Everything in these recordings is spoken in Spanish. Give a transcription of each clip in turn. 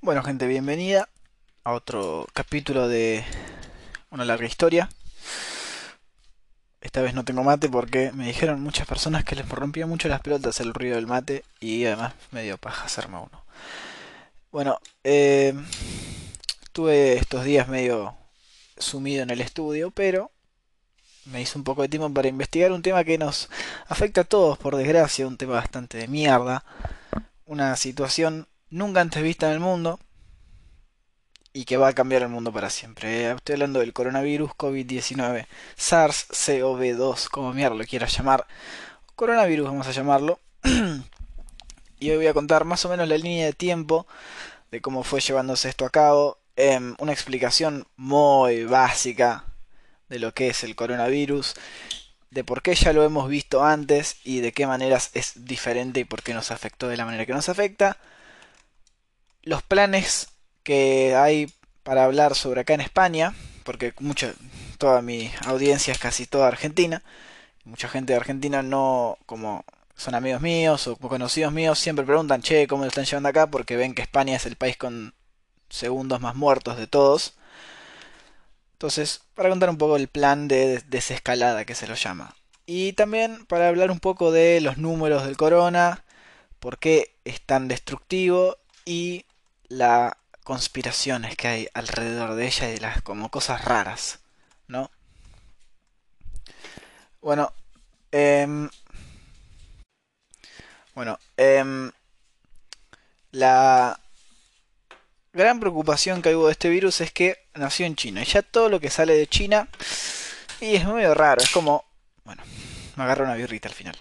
Bueno gente, bienvenida a otro capítulo de una larga historia. Esta vez no tengo mate porque me dijeron muchas personas que les rompía mucho las pelotas el ruido del mate y además me dio paja hacerme uno. Bueno, eh, estuve estos días medio sumido en el estudio, pero me hice un poco de tiempo para investigar un tema que nos afecta a todos, por desgracia, un tema bastante de mierda, una situación nunca antes vista en el mundo y que va a cambiar el mundo para siempre. Eh, estoy hablando del coronavirus COVID-19, SARS-CoV-2, como mierda lo quieras llamar. Coronavirus vamos a llamarlo. y hoy voy a contar más o menos la línea de tiempo de cómo fue llevándose esto a cabo. Em, una explicación muy básica de lo que es el coronavirus, de por qué ya lo hemos visto antes y de qué maneras es diferente y por qué nos afectó de la manera que nos afecta. Los planes que hay para hablar sobre acá en España, porque mucha, toda mi audiencia es casi toda argentina. Mucha gente de Argentina no, como son amigos míos o conocidos míos, siempre preguntan, che, ¿cómo lo están llevando acá? Porque ven que España es el país con segundos más muertos de todos. Entonces, para contar un poco el plan de desescalada que se lo llama. Y también para hablar un poco de los números del corona, por qué es tan destructivo y la conspiraciones que hay alrededor de ella y las como cosas raras, ¿no? Bueno, eh, bueno, eh, la gran preocupación que hubo de este virus es que nació en China. Y ya todo lo que sale de China, y es medio raro, es como, bueno, me agarra una birrita al final.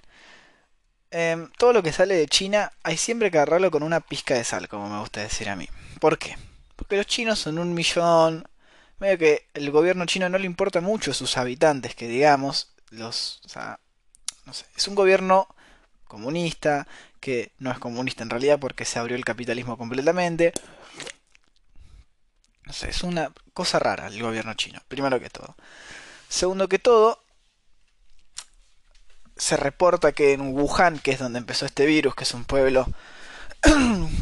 Eh, todo lo que sale de China hay siempre que agarrarlo con una pizca de sal, como me gusta decir a mí. ¿Por qué? Porque los chinos son un millón. Medio que el gobierno chino no le importa mucho a sus habitantes, que digamos, los, o sea, no sé, es un gobierno comunista, que no es comunista en realidad porque se abrió el capitalismo completamente. No sé, es una cosa rara el gobierno chino, primero que todo. Segundo que todo, se reporta que en Wuhan, que es donde empezó este virus, que es un pueblo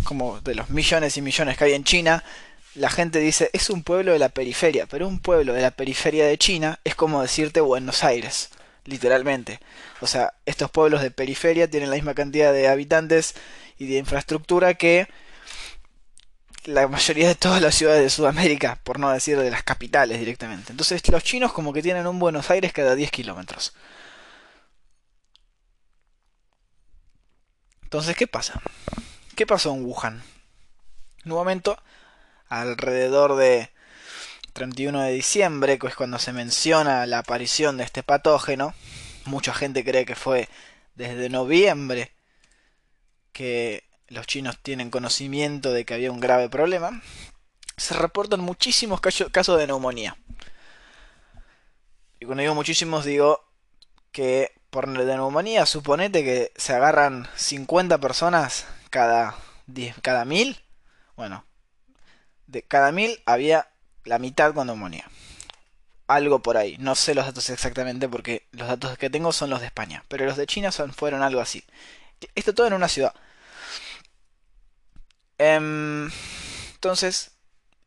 como de los millones y millones que hay en China, la gente dice es un pueblo de la periferia, pero un pueblo de la periferia de China es como decirte Buenos Aires, literalmente. O sea, estos pueblos de periferia tienen la misma cantidad de habitantes y de infraestructura que la mayoría de todas las ciudades de Sudamérica, por no decir de las capitales directamente. Entonces los chinos como que tienen un Buenos Aires cada 10 kilómetros. Entonces, ¿qué pasa? ¿Qué pasó en Wuhan? En un momento, alrededor de 31 de diciembre, que es cuando se menciona la aparición de este patógeno, mucha gente cree que fue desde noviembre que los chinos tienen conocimiento de que había un grave problema, se reportan muchísimos casos de neumonía. Y cuando digo muchísimos digo que por neumonía suponete que se agarran 50 personas cada, cada mil, bueno, de cada mil había la mitad con neumonía. Algo por ahí. No sé los datos exactamente porque los datos que tengo son los de España. Pero los de China son, fueron algo así. Esto todo en una ciudad. Em, entonces,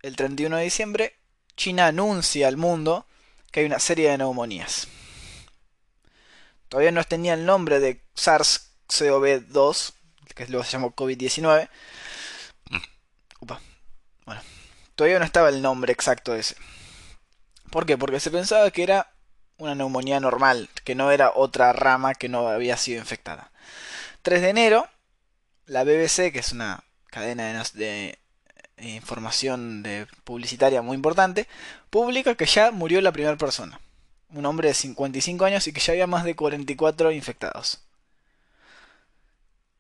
el 31 de diciembre, China anuncia al mundo que hay una serie de neumonías. Todavía no tenía el nombre de SARS-CoV-2, que luego se llamó COVID-19. Mm. Upa. Bueno, todavía no estaba el nombre exacto de ese. ¿Por qué? Porque se pensaba que era una neumonía normal, que no era otra rama que no había sido infectada. 3 de enero, la BBC, que es una cadena de, información de publicitaria muy importante, publica que ya murió la primera persona. Un hombre de 55 años y que ya había más de 44 infectados.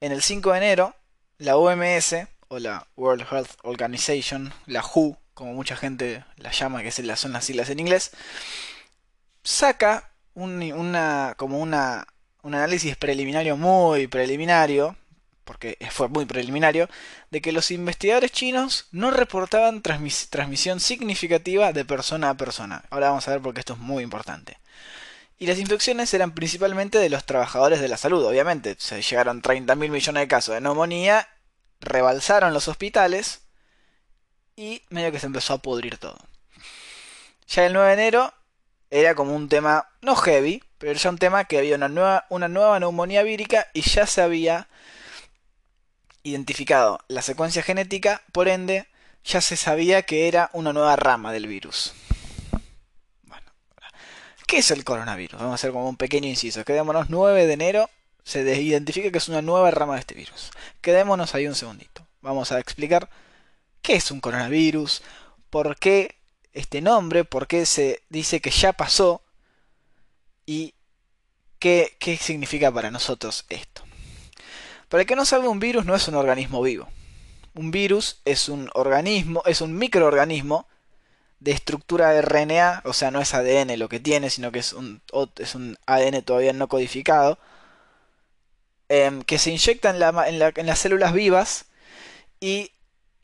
En el 5 de enero, la OMS, o la World Health Organization, la WHO, como mucha gente la llama, que son las siglas en inglés, saca un, una, como una, un análisis preliminario muy preliminario, porque fue muy preliminario, de que los investigadores chinos no reportaban transmisión significativa de persona a persona. Ahora vamos a ver por qué esto es muy importante. Y las infecciones eran principalmente de los trabajadores de la salud, obviamente. Se llegaron 30 mil millones de casos de neumonía, rebalsaron los hospitales y medio que se empezó a pudrir todo. Ya el 9 de enero era como un tema, no heavy, pero ya un tema que había una nueva, una nueva neumonía vírica y ya se había identificado la secuencia genética, por ende, ya se sabía que era una nueva rama del virus. Bueno, ¿qué es el coronavirus? Vamos a hacer como un pequeño inciso. Quedémonos 9 de enero, se identifica que es una nueva rama de este virus. Quedémonos ahí un segundito. Vamos a explicar qué es un coronavirus, por qué este nombre, por qué se dice que ya pasó y qué, qué significa para nosotros esto. Para el que no sabe, un virus no es un organismo vivo. Un virus es un organismo, es un microorganismo de estructura RNA, o sea, no es ADN lo que tiene, sino que es un, ADN todavía no codificado, em, que se inyecta en, en las células vivas y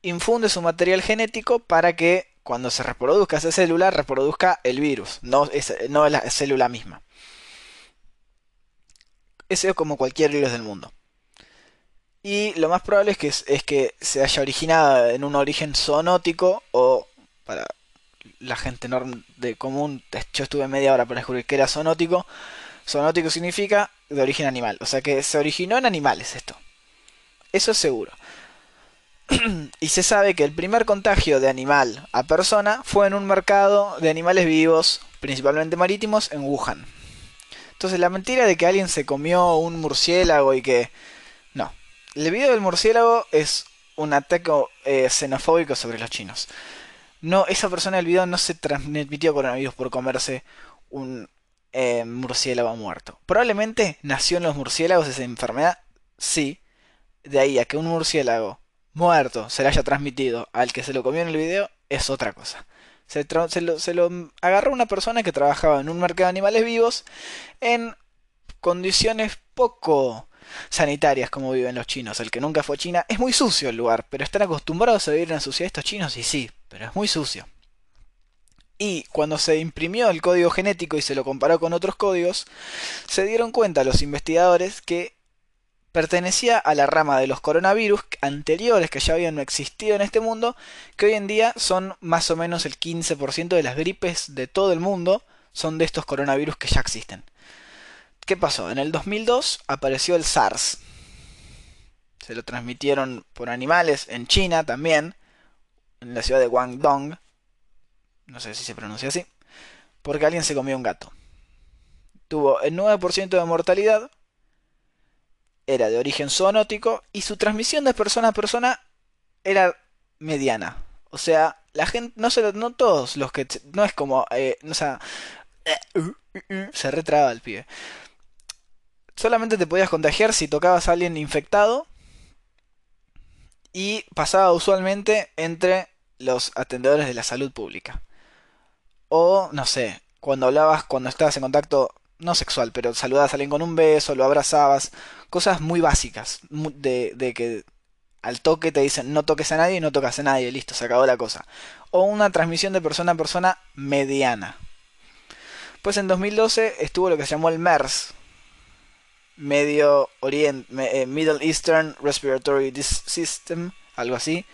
infunde su material genético para que cuando se reproduzca esa célula, reproduzca el virus, no, es, no la célula misma. Eso es como cualquier virus del mundo. Y lo más probable es que, es que se haya originado en un origen zoonótico o para la gente de común, yo estuve media hora para descubrir que era zoonótico. Zoonótico significa de origen animal, o sea que se originó en animales esto. Eso es seguro. y se sabe que el primer contagio de animal a persona fue en un mercado de animales vivos, principalmente marítimos, en Wuhan. Entonces la mentira de que alguien se comió un murciélago y que el video del murciélago es un ataque eh, xenofóbico sobre los chinos. No, esa persona del video no se transmitió coronavirus por comerse un eh, murciélago muerto. Probablemente nació en los murciélagos esa enfermedad, sí. De ahí a que un murciélago muerto se le haya transmitido al que se lo comió en el video es otra cosa. Se, lo, se lo agarró una persona que trabajaba en un mercado de animales vivos en condiciones poco sanitarias como viven los chinos. El que nunca fue a China es muy sucio el lugar, pero están acostumbrados a vivir en la suciedad estos chinos y sí, pero es muy sucio. Y cuando se imprimió el código genético y se lo comparó con otros códigos, se dieron cuenta los investigadores que pertenecía a la rama de los coronavirus anteriores que ya habían existido en este mundo, que hoy en día son más o menos el 15% de las gripes de todo el mundo, son de estos coronavirus que ya existen. ¿Qué pasó? En el 2002 apareció el SARS. Se lo transmitieron por animales en China también, en la ciudad de Guangdong. No sé si se pronuncia así. Porque alguien se comió un gato. Tuvo el 9% de mortalidad. Era de origen zoonótico. Y su transmisión de persona a persona era mediana. O sea, la gente, no, se, no todos los que... No es como... Eh, o sea... se retraba el pibe solamente te podías contagiar si tocabas a alguien infectado y pasaba usualmente entre los atendedores de la salud pública. O, no sé, cuando hablabas, cuando estabas en contacto, no sexual, pero saludabas a alguien con un beso, lo abrazabas, cosas muy básicas, de, que al toque te dicen no toques a nadie y no tocas a nadie, listo, se acabó la cosa. O una transmisión de persona a persona mediana. Pues en 2012 estuvo lo que se llamó el MERS, Medio Oriente, eh, Middle Eastern Respiratory System, algo así.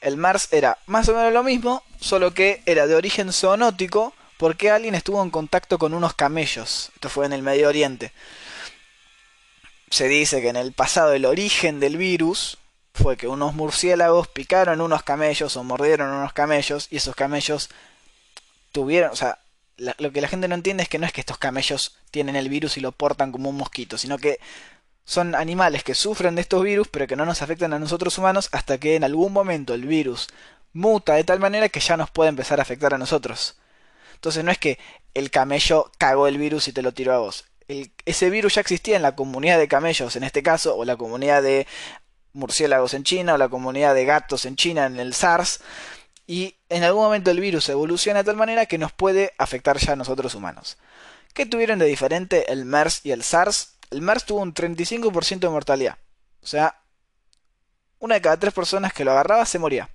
El MARS era más o menos lo mismo, solo que era de origen zoonótico porque alguien estuvo en contacto con unos camellos. Esto fue en el Medio Oriente. Se dice que en el pasado el origen del virus fue que unos murciélagos picaron unos camellos o mordieron unos camellos y esos camellos tuvieron, o sea, lo que la gente no entiende es que no es que estos camellos tienen el virus y lo portan como un mosquito, sino que son animales que sufren de estos virus pero que no nos afectan a nosotros humanos hasta que en algún momento el virus muta de tal manera que ya nos puede empezar a afectar a nosotros. Entonces no es que el camello cagó el virus y te lo tiró a vos. ese virus ya existía en la comunidad de camellos en este caso, o la comunidad de murciélagos en China, o la comunidad de gatos en China en el SARS, y en algún momento el virus evoluciona de tal manera que nos puede afectar ya a nosotros humanos. ¿Qué tuvieron de diferente el MERS y el SARS? El MERS tuvo un 35% de mortalidad. O sea, una de cada tres personas que lo agarraba se moría.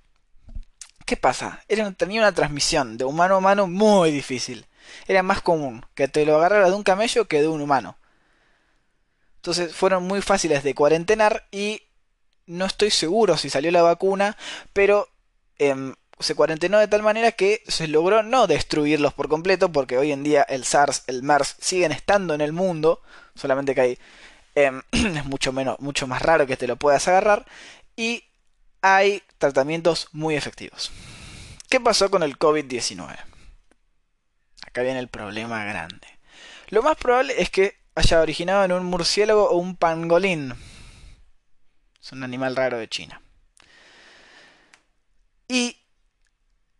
¿Qué pasa? Era, tenía una transmisión de humano a humano muy difícil. Era más común que te lo agarrara de un camello que de un humano. Entonces fueron muy fáciles de cuarentenar y no estoy seguro si salió la vacuna, pero em, se cuarentenó de tal manera que se logró no destruirlos por completo, porque hoy en día el SARS, el MERS siguen estando en el mundo, solamente que hay, em, es mucho, menos, mucho más raro que te lo puedas agarrar, y hay tratamientos muy efectivos. ¿Qué pasó con el COVID-19? Acá viene el problema grande. Lo más probable es que haya originado en un murciélago o un pangolín. Es un animal raro de China. Y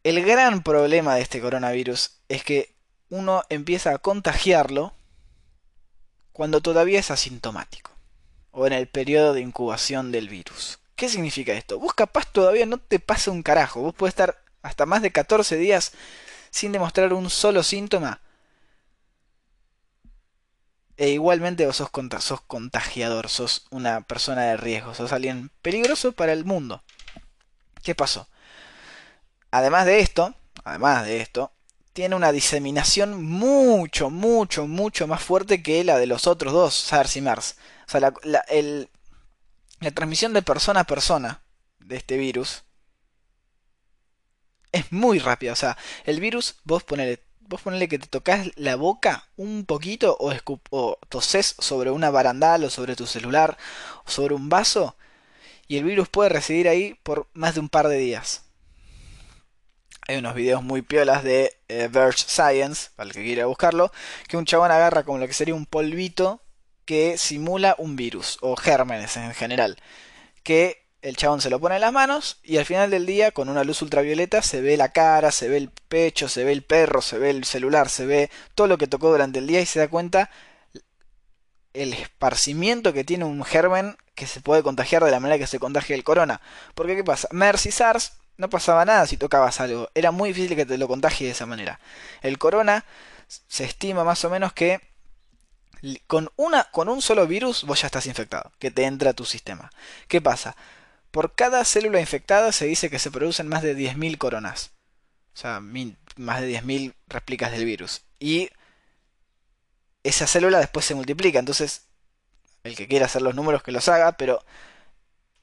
el gran problema de este coronavirus es que uno empieza a contagiarlo cuando todavía es asintomático o en el periodo de incubación del virus. ¿Qué significa esto? Vos capaz todavía no te pasa un carajo, vos puedes estar hasta más de 14 días sin demostrar un solo síntoma e igualmente vos sos, sos contagiador, sos una persona de riesgo, sos alguien peligroso para el mundo. ¿Qué pasó? Además de esto, además de esto, tiene una diseminación mucho, mucho, mucho más fuerte que la de los otros dos, SARS y MERS. O sea, la, transmisión de persona a persona de este virus es muy rápida. O sea, el virus, vos ponele, vos ponele que te tocas la boca un poquito o, o sobre una barandal o sobre tu celular o sobre un vaso y el virus puede residir ahí por más de un par de días. Hay unos videos muy piolas de eh, Verge Science, para el que quiera buscarlo, que un chabón agarra como lo que sería un polvito que simula un virus, o gérmenes en general, que el chabón se lo pone en las manos y al final del día con una luz ultravioleta se ve la cara, se ve el pecho, se ve el perro, se ve el celular, se ve todo lo que tocó durante el día y se da cuenta el esparcimiento que tiene un germen que se puede contagiar de la manera que se contagia el corona. Porque ¿qué pasa? MERS SARS no pasaba nada si tocabas algo. Era muy difícil que te lo contagie de esa manera. El corona se estima más o menos que con, una, con un solo virus vos ya estás infectado, que te entra a tu sistema. ¿Qué pasa? Por cada célula infectada se dice que se producen más de 10.000 coronas. O sea, más de 10.000 réplicas del virus. Y esa célula después se multiplica. Entonces, el que quiera hacer los números que los haga, pero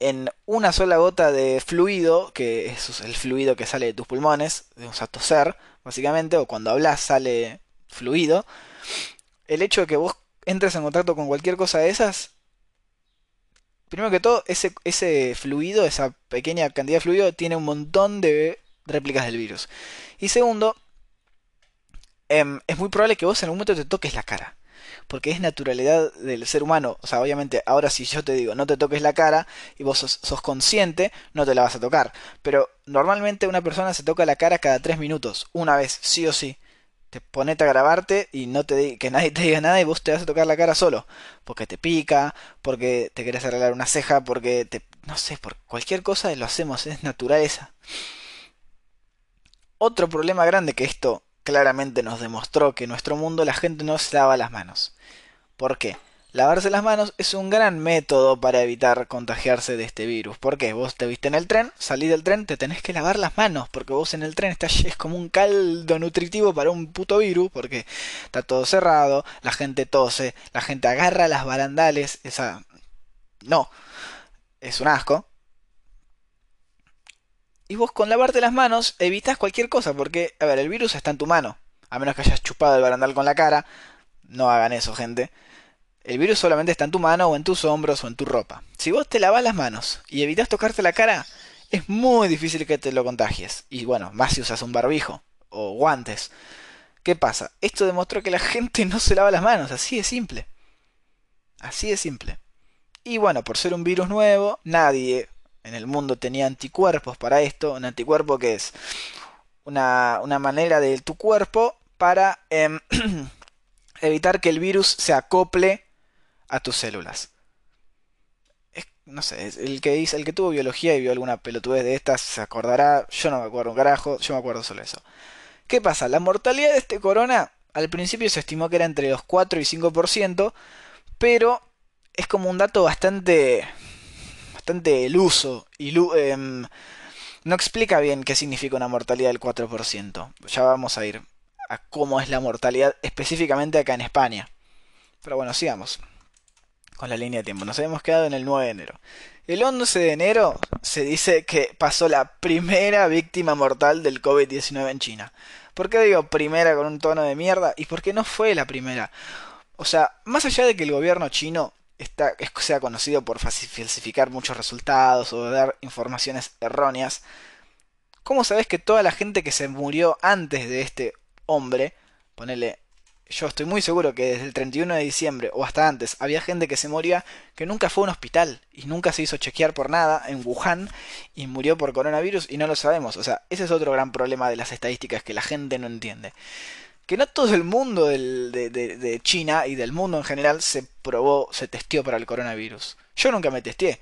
en una sola gota de fluido, que es el fluido que sale de tus pulmones, o sea, toser, básicamente, o cuando hablas sale fluido, el hecho de que vos entres en contacto con cualquier cosa de esas, primero que todo, ese, ese fluido, esa pequeña cantidad de fluido, tiene un montón de réplicas del virus. Y segundo, em, es muy probable que vos en algún momento te toques la cara porque es naturalidad del ser humano. O sea, obviamente, ahora si yo te digo no te toques la cara y vos sos, consciente, no te la vas a tocar. Pero normalmente una persona se toca la cara cada tres minutos, una vez, sí o sí. Te ponete a grabarte y no te que nadie te diga nada y vos te vas a tocar la cara solo. Porque te pica, porque te querés arreglar una ceja, porque te. no sé, por cualquier cosa lo hacemos, es naturaleza. Otro problema grande que esto claramente nos demostró que en nuestro mundo la gente no se lava las manos. ¿Por qué? Lavarse las manos es un gran método para evitar contagiarse de este virus. ¿Por qué? Vos te viste en el tren, salís del tren, te tenés que lavar las manos, porque vos en el tren estás, es como un caldo nutritivo para un puto virus, porque está todo cerrado, la gente tose, la gente agarra las barandales, esa... No, es un asco. Y vos con lavarte las manos evitas cualquier cosa, porque, a ver, el virus está en tu mano. A menos que hayas chupado el barandal con la cara. No hagan eso, gente. El virus solamente está en tu mano o en tus hombros o en tu ropa. Si vos te lavas las manos y evitas tocarte la cara, es muy difícil que te lo contagies. Y bueno, más si usas un barbijo o guantes. ¿Qué pasa? Esto demostró que la gente no se lava las manos, así de simple. Así de simple. Y bueno, por ser un virus nuevo, nadie en el mundo tenía anticuerpos para esto. Un anticuerpo que es una, manera de tu cuerpo para em, evitar que el virus se acople a tus células. no sé, el que, dice, el que tuvo biología y vio alguna pelotudez de estas se acordará. Yo no me acuerdo un carajo, yo me acuerdo solo eso. ¿Qué pasa? La mortalidad de este corona al principio se estimó que era entre los 4 y 5%, pero es como un dato bastante bastante eluso y em, no explica bien qué significa una mortalidad del 4%. Ya vamos a ir a cómo es la mortalidad específicamente acá en España. Pero bueno, sigamos con la línea de tiempo. Nos habíamos quedado en el 9 de enero. El 11 de enero se dice que pasó la primera víctima mortal del COVID-19 en China. ¿Por qué digo primera con un tono de mierda? Y por qué no fue la primera. O sea, más allá de que el gobierno chino está, sea conocido por falsificar muchos resultados o dar informaciones erróneas, ¿cómo sabes que toda la gente que se murió antes de este hombre, ponele yo estoy muy seguro que desde el 31 de diciembre o hasta antes había gente que se moría que nunca fue a un hospital y nunca se hizo chequear por nada en Wuhan y murió por coronavirus y no lo sabemos. O sea, ese es otro gran problema de las estadísticas que la gente no entiende. Que no todo el mundo de, China y del mundo en general se probó, se testió para el coronavirus. Yo nunca me testé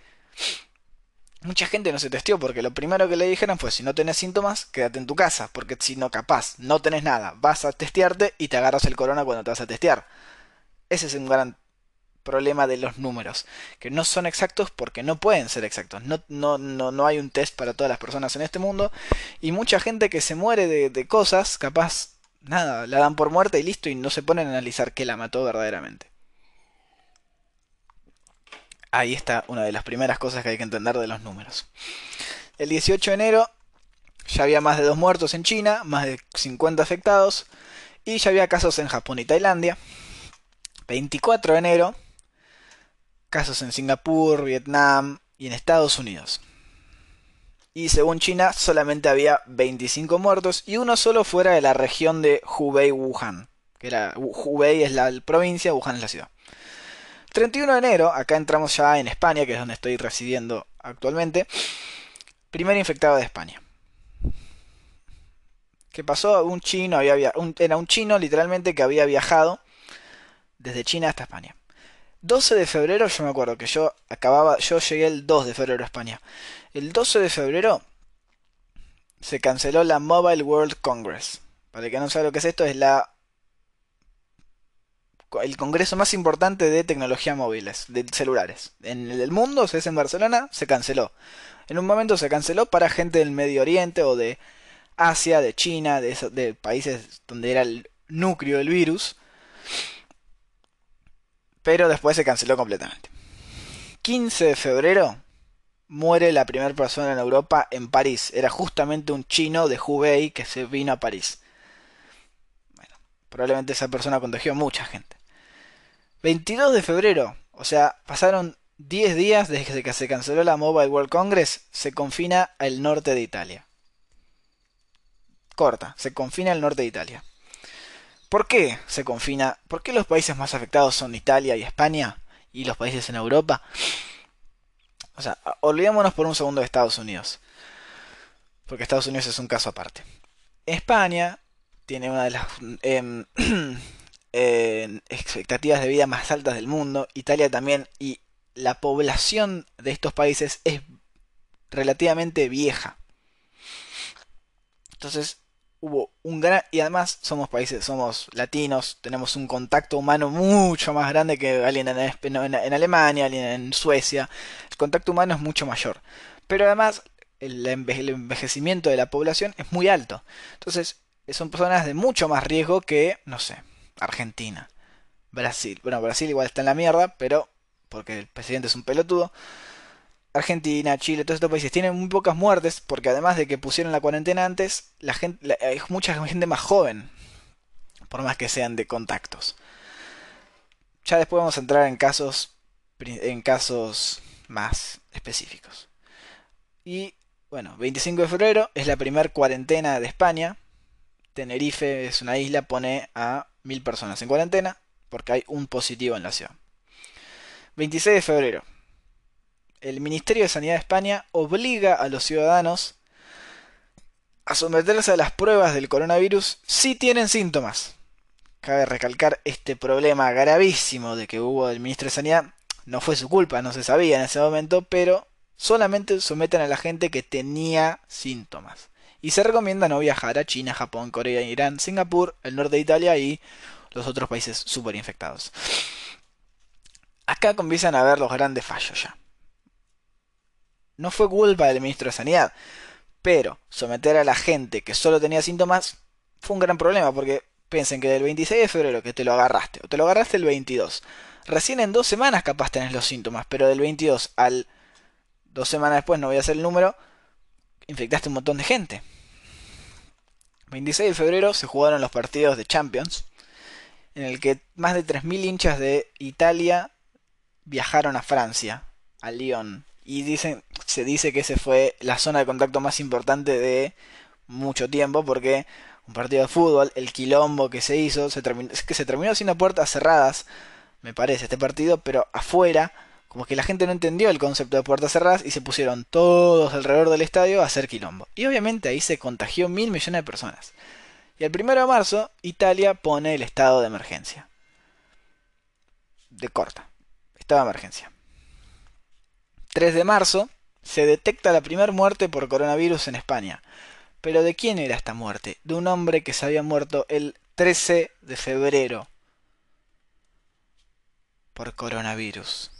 mucha gente no se testió porque lo primero que le dijeron fue si no tenés síntomas, quédate en tu casa, porque si no capaz, no tenés nada, vas a testearte y te agarras el corona cuando te vas a testear. Ese es un gran problema de los números, que no son exactos porque no pueden ser exactos. No, no, no, no hay un test para todas las personas en este mundo y mucha gente que se muere de cosas, capaz, nada, la dan por muerta y listo y no se ponen a analizar qué la mató verdaderamente. Ahí está una de las primeras cosas que hay que entender de los números. El 18 de enero ya había más de dos muertos en China, más de 50 afectados, y ya había casos en Japón y Tailandia. 24 de enero, casos en Singapur, Vietnam y en Estados Unidos. Y según China, solamente había 25 muertos y uno solo fuera de la región de Hubei-Wuhan. Que era, Hubei es la provincia, Wuhan es la ciudad. 31 de enero, acá entramos ya en España, que es donde estoy residiendo actualmente. Primer infectado de España. ¿Qué pasó? Un chino había era un chino literalmente que había viajado desde China hasta España. 12 de febrero, yo me acuerdo que yo acababa, yo llegué el 2 de febrero a España. El 12 de febrero se canceló la Mobile World Congress. Para el que no sabe lo que es esto, es la el congreso más importante de tecnología móviles, de celulares. En el mundo, es en Barcelona, se canceló. En un momento se canceló para gente del Medio Oriente o de Asia, de China, de, de países donde era el núcleo del virus. Pero después se canceló completamente. 15 de febrero muere la primera persona en Europa en París. Era justamente un chino de Hubei que se vino a París. Bueno, probablemente esa persona contagió a mucha gente. 22 de febrero, o sea, pasaron 10 días desde que se canceló la Mobile World Congress, se confina el norte de Italia. Corta, se confina el norte de Italia. ¿Por qué se confina? ¿Por qué los países más afectados son Italia y España? Y los países en Europa. O sea, olvidémonos por un segundo de Estados Unidos. Porque Estados Unidos es un caso aparte. España tiene una de las em, expectativas de vida más altas del mundo, Italia también, y la población de estos países es relativamente vieja. Entonces hubo un gran... Y además somos países, somos latinos, tenemos un contacto humano mucho más grande que alguien en, en Alemania, alguien en Suecia. El contacto humano es mucho mayor. Pero además el envejecimiento de la población es muy alto. Entonces son personas de mucho más riesgo que, no sé, Argentina, Brasil. Bueno, Brasil igual está en la mierda, pero porque el presidente es un pelotudo. Argentina, Chile, todos estos países tienen muy pocas muertes porque además de que pusieron la cuarentena antes, la gente, hay mucha gente más joven, por más que sean de contactos. Ya después vamos a entrar en casos, en casos más específicos. Y bueno, 25 de febrero es la primera cuarentena de España. Tenerife es una isla, pone a mil personas en cuarentena porque hay un positivo en la ciudad. 26 de febrero. El Ministerio de Sanidad de España obliga a los ciudadanos a someterse a las pruebas del coronavirus si tienen síntomas. Cabe recalcar este problema gravísimo de que hubo del ministro de Sanidad. No fue su culpa, no se sabía en ese momento, pero solamente someten a la gente que tenía síntomas y se recomienda no viajar a China, Japón, Corea, Irán, Singapur, el norte de Italia y los otros países super infectados. Acá comienzan a ver los grandes fallos ya. No fue culpa del ministro de Sanidad. Pero someter a la gente que solo tenía síntomas fue un gran problema, porque piensen que del 26 de febrero que te lo agarraste, o te lo agarraste el 22, recién en dos semanas capaz tenés los síntomas, pero del 22 al dos semanas después, no voy a hacer el número, infectaste un montón de gente. 26 de febrero se jugaron los partidos de Champions, en el que más de 3.000 hinchas de Italia viajaron a Francia, a Lyon. Y dicen, se dice que ese fue la zona de contacto más importante de mucho tiempo, porque un partido de fútbol, el quilombo que se hizo, se terminó, es que se terminó haciendo puertas cerradas, me parece, este partido, pero afuera, como que la gente no entendió el concepto de puertas cerradas y se pusieron todos alrededor del estadio a hacer quilombo. Y obviamente ahí se contagió mil millones de personas. Y el primero de marzo, Italia pone el estado de emergencia. De corta. Estado de emergencia. 3 de marzo, se detecta la primera muerte por coronavirus en España. Pero ¿de quién era esta muerte? De un hombre que se había muerto el 13 de febrero por coronavirus.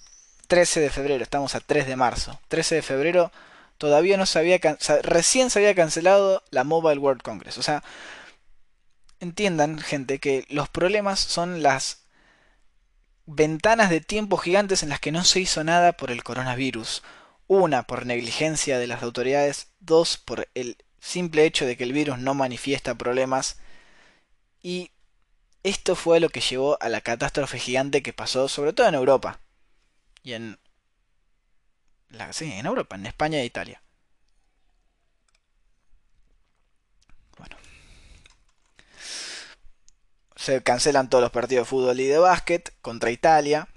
13 de febrero, estamos a 3 de marzo. 13 de febrero todavía no se había recién se había cancelado la Mobile World Congress. O sea, entiendan, gente, que los problemas son las ventanas de tiempo gigantes en las que no se hizo nada por el coronavirus. Una, por negligencia de las autoridades. Dos, por el simple hecho de que el virus no manifiesta problemas. Y esto fue lo que llevó a la catástrofe gigante que pasó, sobre todo en Europa. Y en... Sí, en Europa, en España e Italia. Se cancelan todos los partidos de fútbol y de básquet contra Italia.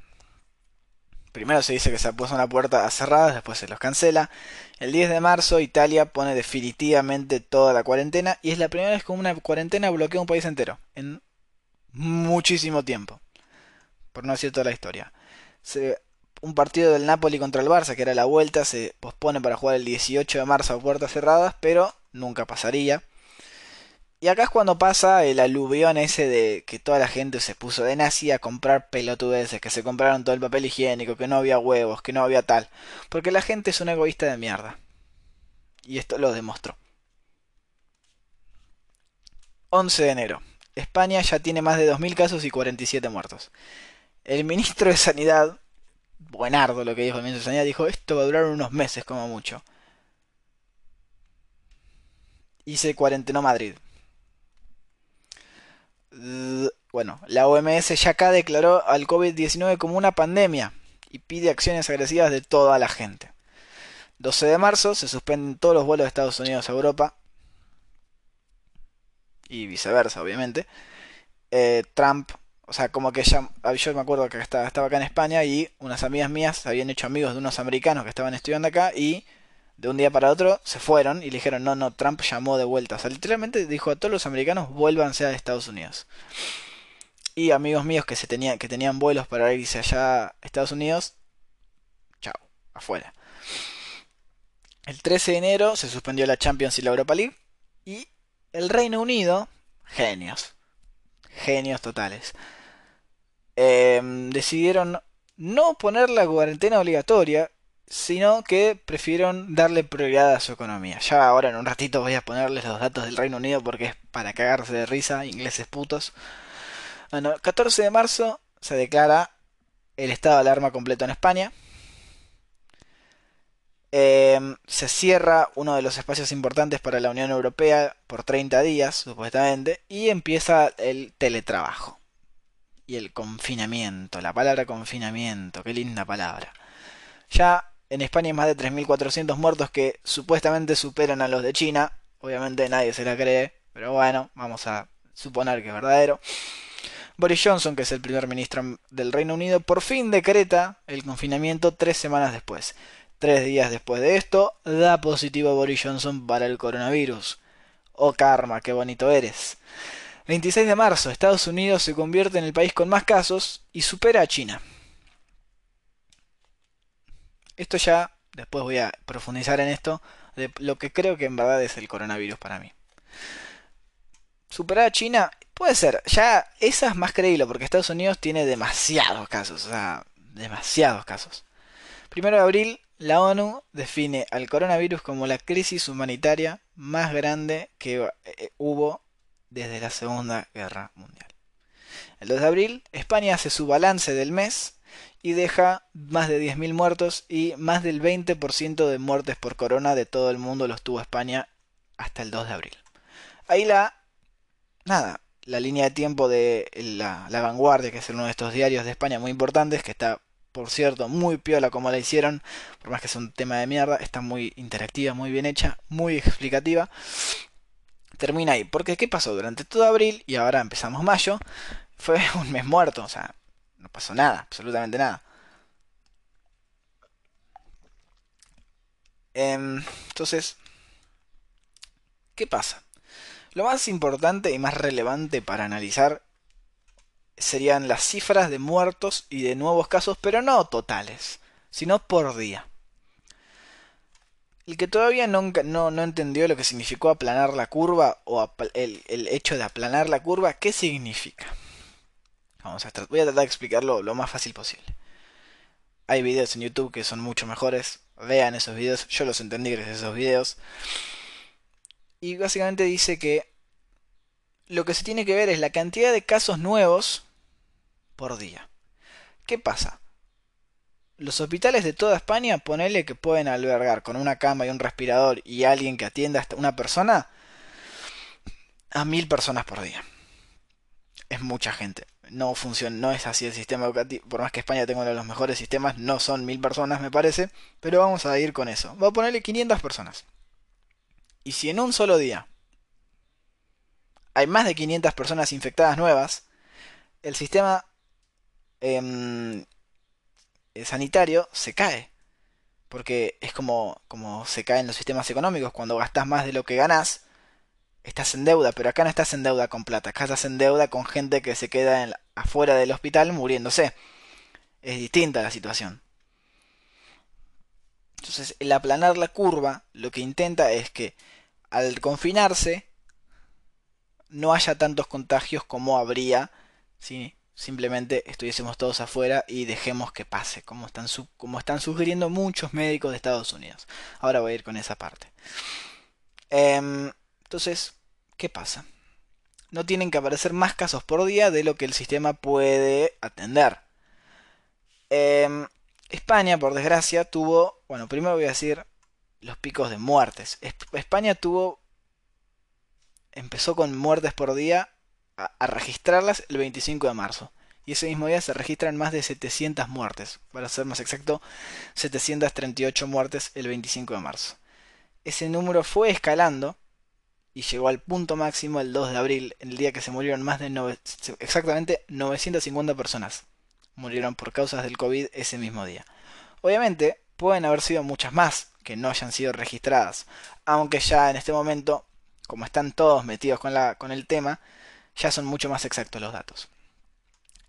Primero se dice que se puso una puerta cerrada, después se los cancela. El 10 de marzo Italia pone definitivamente toda la cuarentena y es la primera vez que una cuarentena bloquea un país entero en muchísimo tiempo. Por no decir toda la historia. un partido del Napoli contra el Barça, que era la vuelta, se pospone para jugar el 18 de marzo a puertas cerradas, pero nunca pasaría. Y acá es cuando pasa el aluvión ese de que toda la gente se puso de nazi a comprar pelotudeces, que se compraron todo el papel higiénico, que no había huevos, que no había tal. Porque la gente es un egoísta de mierda. Y esto lo demostró. 11 de enero. España ya tiene más de 2.000 casos y 47 muertos. El ministro de Sanidad, buenardo lo que dijo el ministro de Sanidad, dijo esto va a durar unos meses como mucho. Y se cuarentenó Madrid bueno, la OMS ya acá declaró al COVID-19 como una pandemia y pide acciones agresivas de toda la gente. 12 de marzo se suspenden todos los vuelos de Estados Unidos a Europa y viceversa, obviamente. Eh, Trump, o sea, como que ya, yo me acuerdo que estaba, estaba acá en España y unas amigas mías habían hecho amigos de unos americanos que estaban estudiando acá y de un día para otro se fueron y le dijeron, no, no, Trump llamó de vuelta. O sea, literalmente dijo a todos los americanos, vuélvanse a Estados Unidos. Y amigos míos que, se tenían, que tenían vuelos para irse allá a Estados Unidos, chao, afuera. El 13 de enero se suspendió la Champions y la Europa League. Y el Reino Unido, genios, genios totales, em, decidieron no poner la cuarentena obligatoria sino que prefirieron darle prioridad a su economía. Ya ahora en un ratito voy a ponerles los datos del Reino Unido porque es para cagarse de risa, ingleses putos. Bueno, el 14 de marzo se declara el estado de alarma completo en España. Em, se cierra uno de los espacios importantes para la Unión Europea por 30 días, supuestamente, y empieza el teletrabajo. Y el confinamiento, la palabra confinamiento, qué linda palabra. Ya en España hay más de 3.400 muertos que supuestamente superan a los de China. Obviamente nadie se la cree, pero bueno, vamos a suponer que es verdadero. Boris Johnson, que es el primer ministro del Reino Unido, por fin decreta el confinamiento tres semanas después. Tres días después de esto, da positivo Boris Johnson para el coronavirus. Oh karma, qué bonito eres. 26 de marzo, Estados Unidos se convierte en el país con más casos y supera a China. Esto ya, después voy a profundizar en esto, de lo que creo que en verdad es el coronavirus para mí. Superar a China, puede ser, ya esa es más creíble porque Estados Unidos tiene demasiados casos, o sea, demasiados casos. Primero de abril, La ONU define al coronavirus como la crisis humanitaria más grande que eh, hubo desde la Segunda Guerra Mundial. El 2 de abril, España hace su balance del mes y deja más de 10.000 muertos y más del 20% de muertes por corona de todo el mundo los tuvo España hasta el 2 de abril. Ahí la... Nada, la línea de tiempo de la, la Vanguardia, que es uno de estos diarios de España muy importantes, que está por cierto, muy piola como la hicieron, por más que es un tema de mierda, está muy interactiva, muy bien hecha, muy explicativa. Termina ahí, porque ¿qué pasó? Durante todo abril y ahora empezamos mayo, fue un mes muerto, o sea, no pasó nada, absolutamente nada. Em, entonces, ¿qué pasa? Lo más importante y más relevante para analizar serían las cifras de muertos y de nuevos casos, pero no totales, sino por día. El que todavía no, no, entendió lo que significó aplanar la curva o el, hecho de aplanar la curva, ¿qué significa? Vamos a voy a tratar de explicarlo lo más fácil posible. Hay videos en YouTube que son mucho mejores. Vean esos videos. Yo los entendí gracias a esos videos. Y básicamente dice que lo que se tiene que ver es la cantidad de casos nuevos por día. ¿Qué pasa? Los hospitales de toda España, ponele que pueden albergar con una cama y un respirador y alguien que atienda a una persona a mil personas por día. Es mucha gente. No funciona, no es así el sistema educativo. Por más que España tenga uno de los mejores sistemas, no son mil personas, me parece. Pero vamos a ir con eso. Voy a ponerle 500 personas. Y si en un solo día hay más de 500 personas infectadas nuevas, el sistema em, sanitario se cae. Porque es como, como se caen los sistemas económicos. Cuando gastas más de lo que ganas, estás en deuda. Pero acá no estás en deuda con plata. Acá estás en deuda con gente que se queda afuera del hospital muriéndose. Es distinta la situación. Entonces, el aplanar la curva lo que intenta es que al confinarse no haya tantos contagios como habría si simplemente estuviésemos todos afuera y dejemos que pase, como están, como están sugiriendo muchos médicos de Estados Unidos. Ahora voy a ir con esa parte. Em, entonces, ¿qué pasa? No tienen que aparecer más casos por día de lo que el sistema puede atender. Em, España, por desgracia, tuvo, bueno, primero voy a decir los picos de muertes. España tuvo empezó con muertes por día a, registrarlas el 25 de marzo. Y ese mismo día se registran más de 700 muertes. Para ser más exacto, 738 muertes el 25 de marzo. Ese número fue escalando y llegó al punto máximo el 2 de abril, el día que se murieron más de exactamente 950 personas. Murieron por causas del COVID ese mismo día. Obviamente, pueden haber sido muchas más que no hayan sido registradas, aunque ya en este momento como están todos metidos con, la, con el tema, ya son mucho más exactos los datos.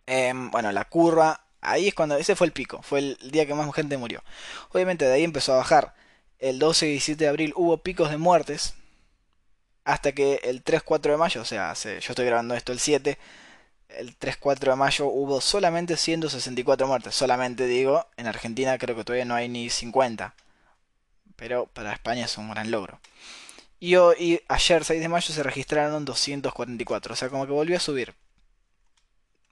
Em, bueno, la curva, ahí es cuando, ese fue el pico, fue el día que más gente murió. Obviamente de ahí empezó a bajar. El 12 y 17 de abril hubo picos de muertes, hasta que el 3-4 de mayo, o sea, yo estoy grabando esto el 7, el 3-4 de mayo hubo solamente 164 muertes. Solamente digo, en Argentina creo que todavía no hay ni 50. Pero para España es un gran logro. Y, ayer, 6 de mayo, se registraron 244. O sea, como que volvió a subir.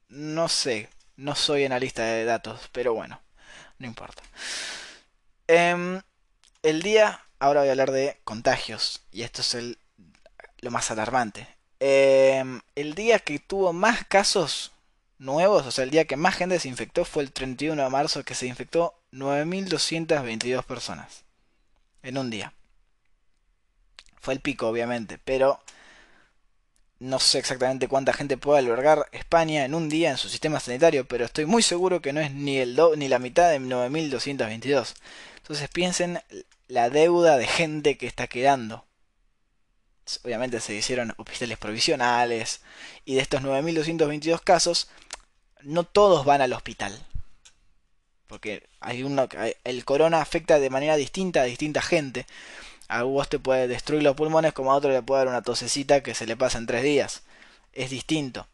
No sé, no soy analista de datos, pero bueno, no importa. Em, el día, ahora voy a hablar de contagios, y esto es el, lo más alarmante. Em, el día que tuvo más casos nuevos, o sea, el día que más gente se infectó fue el 31 de marzo, que se infectó 9.222 personas en un día. Fue el pico, obviamente, pero no sé exactamente cuánta gente puede albergar España en un día en su sistema sanitario, pero estoy muy seguro que no es ni, el ni la mitad de 9.222. Entonces piensen la deuda de gente que está quedando. Obviamente se hicieron hospitales provisionales y de estos 9.222 casos, no todos van al hospital. Porque hay uno, el corona afecta de manera distinta a distinta gente a vos te puede destruir los pulmones como a otro le puede dar una tosecita que se le pasa en tres días. Es distinto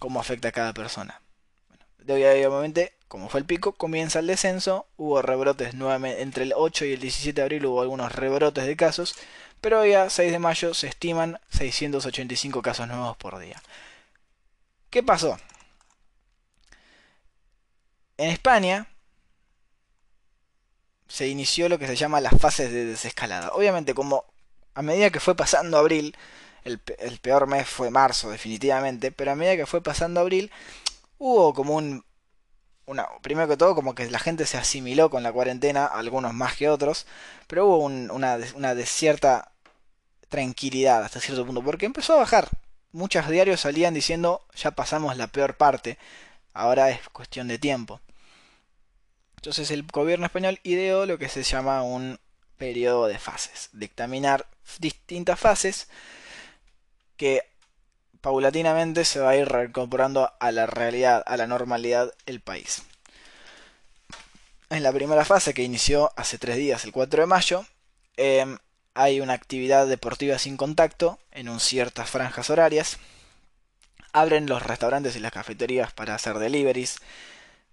cómo afecta a cada persona. Bueno, obviamente como fue el pico, comienza el descenso, hubo rebrotes nuevamente, entre el 8 y el 17 de abril hubo algunos rebrotes de casos, pero hoy a 6 de mayo se estiman 685 casos nuevos por día. ¿Qué pasó? En España se inició lo que se llama las fases de desescalada. Obviamente, como a medida que fue pasando abril, el, peor mes fue marzo definitivamente, pero a medida que fue pasando abril, hubo como un primero que todo, como que la gente se asimiló con la cuarentena, algunos más que otros, pero hubo una, una cierta tranquilidad hasta cierto punto, porque empezó a bajar. Muchos diarios salían diciendo ya pasamos la peor parte, ahora es cuestión de tiempo. Entonces el gobierno español ideó lo que se llama un periodo de fases, dictaminar distintas fases que paulatinamente se va a ir reincorporando a la realidad, a la normalidad el país. En la primera fase que inició hace tres días, el 4 de mayo, em, hay una actividad deportiva sin contacto en ciertas franjas horarias. Abren los restaurantes y las cafeterías para hacer deliveries.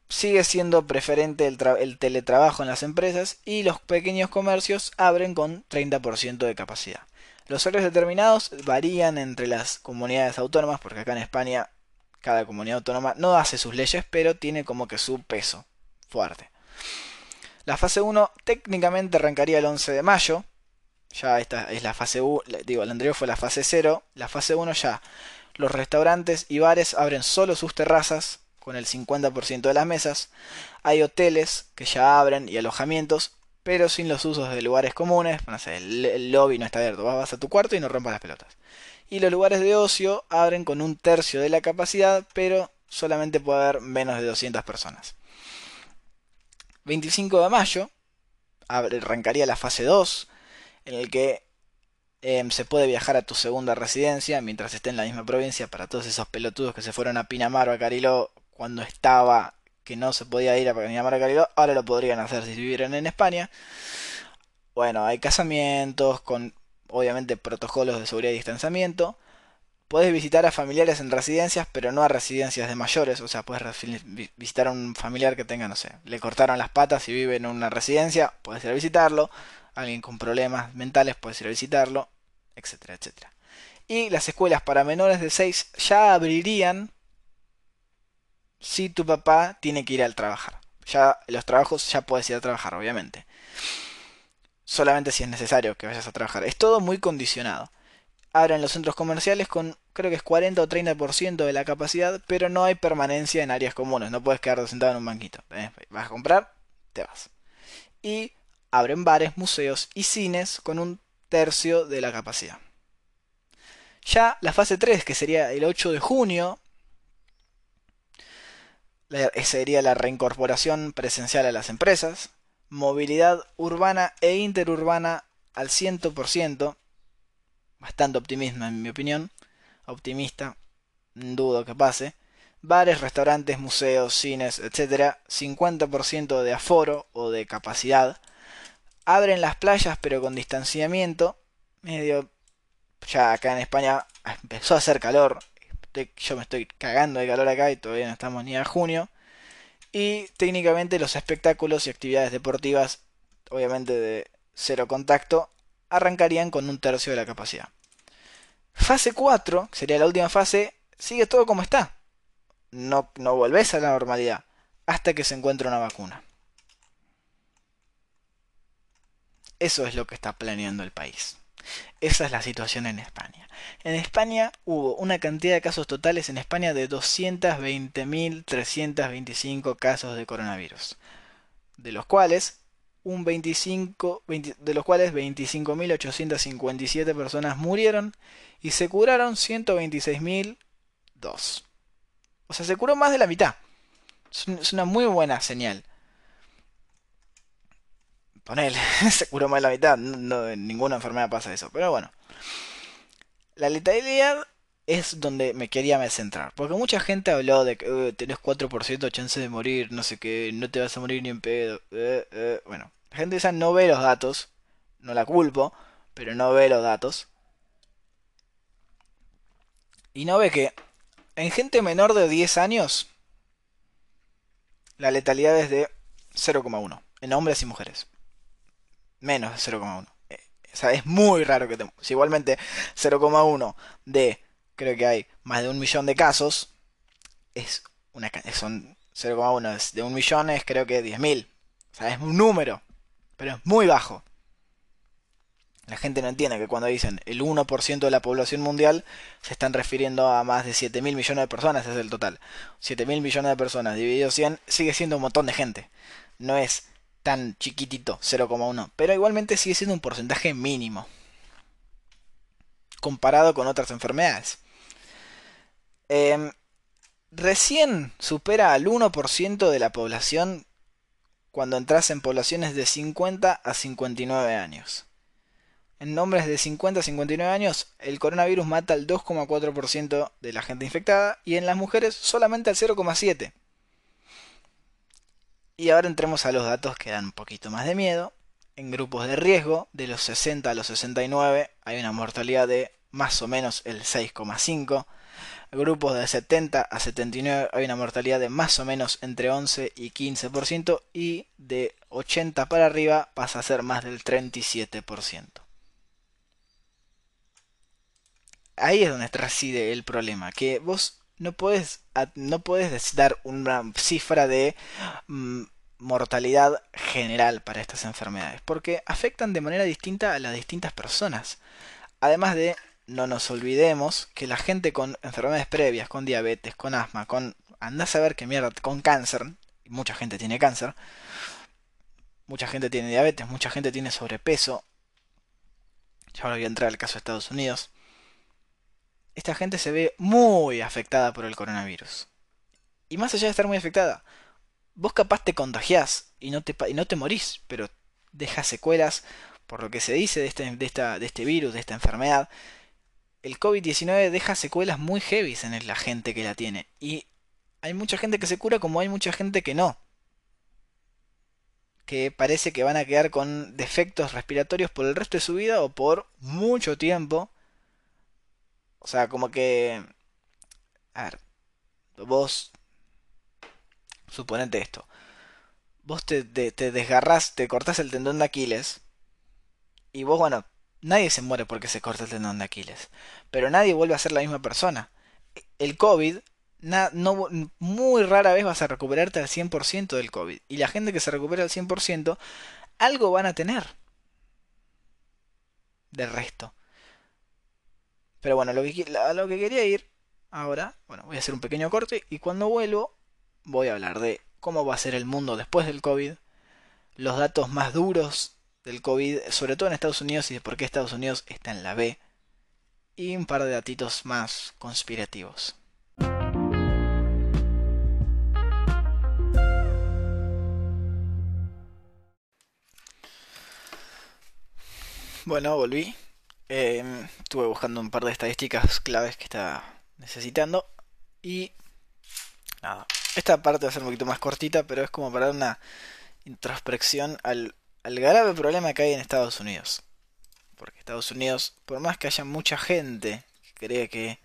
Sigue siendo preferente el, el teletrabajo en las empresas y los pequeños comercios abren con 30% de capacidad. Los horarios determinados varían entre las comunidades autónomas, porque acá en España cada comunidad autónoma no hace sus leyes, pero tiene como que su peso fuerte. La fase 1 técnicamente arrancaría el 11 de mayo. Ya esta es la fase 1, digo, la anterior fue la fase 0. La fase 1 ya los restaurantes y bares abren solo sus terrazas con el 50% de las mesas. Hay hoteles que ya abren y alojamientos pero sin los usos de lugares comunes. No sé, el, lobby no está abierto, vas a tu cuarto y no rompas las pelotas. Y los lugares de ocio abren con un tercio de la capacidad, pero solamente puede haber menos de 200 personas. 25 de mayo arrancaría la fase 2, en el que em, se puede viajar a tu segunda residencia mientras esté en la misma provincia para todos esos pelotudos que se fueron a Pinamar o a Cariló cuando estaba que no se podía ir a Pinamar a Cariló, ahora lo podrían hacer si vivieran en España. Bueno, hay casamientos con obviamente protocolos de seguridad y distanciamiento. Puedes visitar a familiares en residencias, pero no a residencias de mayores. O sea, puedes visitar a un familiar que tenga, no sé, le cortaron las patas y vive en una residencia, puedes ir a visitarlo. Alguien con problemas mentales, puedes ir a visitarlo, etcétera, etcétera. Y las escuelas para menores de 6 ya abrirían si tu papá tiene que ir al trabajar. Ya los trabajos ya puedes ir a trabajar, obviamente. Solamente si es necesario que vayas a trabajar. Es todo muy condicionado. Abren los centros comerciales con creo que es 40 o 30% de la capacidad, pero no hay permanencia en áreas comunes. No puedes quedarte sentado en un banquito. ¿eh? Vas a comprar, te vas. Y abren bares, museos y cines con un tercio de la capacidad. Ya la fase 3, que sería el 8 de junio, sería la reincorporación presencial a las empresas, movilidad urbana e interurbana al 100%, bastante optimismo en mi opinión, optimista, dudo que pase, bares, restaurantes, museos, cines, etc., 50% de aforo o de capacidad, abren las playas pero con distanciamiento, medio, ya acá en España empezó a hacer calor, yo me estoy cagando de calor acá y todavía no estamos ni a junio. Y técnicamente los espectáculos y actividades deportivas, obviamente de cero contacto, arrancarían con un tercio de la capacidad. Fase 4, que sería la última fase, sigue todo como está. No, no volvés a la normalidad hasta que se encuentre una vacuna. Eso es lo que está planeando el país. Esa es la situación en España. En España hubo una cantidad de casos totales en España de 220.325 casos de coronavirus, de los cuales un 25, de los cuales 25.857 personas murieron y se curaron 126.002. O sea, se curó más de la mitad. Es una muy buena señal. Ponele, se curó más de la mitad. No, ninguna enfermedad pasa eso. Pero bueno. La letalidad es donde me quería centrar. Porque mucha gente habló de que uh, tenés 4% de chance de morir, no sé qué, no te vas a morir ni en pedo. Eh, eh. Bueno, la gente esa no ve los datos. No la culpo, pero no ve los datos. Y no ve que en gente menor de 10 años la letalidad es de 0,1 en hombres y mujeres. Menos de 0,1. Eh, o es muy raro que te... Igualmente 0,1 de, creo que hay más de un millón de casos, es una... Son 0,1 de un millón es creo que 10.000. O sea, es un número, pero es muy bajo. La gente no entiende que cuando dicen el 1% de la población mundial se están refiriendo a más de 7 mil millones de personas, es el total. 7 mil millones de personas dividido 100 sigue siendo un montón de gente. No es tan chiquitito, 0,1. Pero igualmente sigue siendo un porcentaje mínimo. Comparado con otras enfermedades. Em, recién supera al 1% de la población cuando entras en poblaciones de 50 a 59 años. En hombres de 50 a 59 años, el coronavirus mata al 2,4% de la gente infectada y en las mujeres solamente al 0,7%. Y ahora entremos a los datos que dan un poquito más de miedo. En grupos de riesgo, de los 60 a los 69, hay una mortalidad de más o menos el 6,5%. Grupos de 70 a 79 hay una mortalidad de más o menos entre 11 y 15% y de 80 para arriba pasa a ser más del 37%. ahí es donde reside el problema, que vos no puedes, no puedes dar una cifra de mm, mortalidad general para estas enfermedades, porque afectan de manera distinta a las distintas personas. Además de, no nos olvidemos que la gente con enfermedades previas, con diabetes, con asma, con, anda a saber qué mierda, con cáncer, mucha gente tiene cáncer, mucha gente tiene diabetes, mucha gente tiene sobrepeso, ya ahora voy a entrar al caso de Estados Unidos, esta gente se ve muy afectada por el coronavirus. Y más allá de estar muy afectada, vos capaz te contagiás y no te, y no te morís, pero deja secuelas por lo que se dice de este, de, esta, de este virus, de esta enfermedad. El COVID-19 deja secuelas muy heavy en la gente que la tiene. Y hay mucha gente que se cura como hay mucha gente que no. Que parece que van a quedar con defectos respiratorios por el resto de su vida o por mucho tiempo o sea, como que... A ver, vos... Suponete esto. Vos te, te, te desgarrás, te cortás el tendón de Aquiles. Y vos, bueno, nadie se muere porque se corta el tendón de Aquiles. Pero nadie vuelve a ser la misma persona. El COVID, no, muy rara vez vas a recuperarte al 100% del COVID. Y la gente que se recupera al 100%, algo van a tener. Del resto. Pero bueno, lo que, a lo que quería ir ahora, bueno, voy a hacer un pequeño corte y cuando vuelvo voy a hablar de cómo va a ser el mundo después del COVID, los datos más duros del COVID, sobre todo en Estados Unidos y de por qué Estados Unidos está en la B, y un par de datitos más conspirativos. Bueno, volví. Em, estuve buscando un par de estadísticas claves que estaba necesitando. Y nada, esta parte va a ser un poquito más cortita, pero es como para dar una introspección al, al grave problema que hay en Estados Unidos. Porque Estados Unidos, por más que haya mucha gente que cree que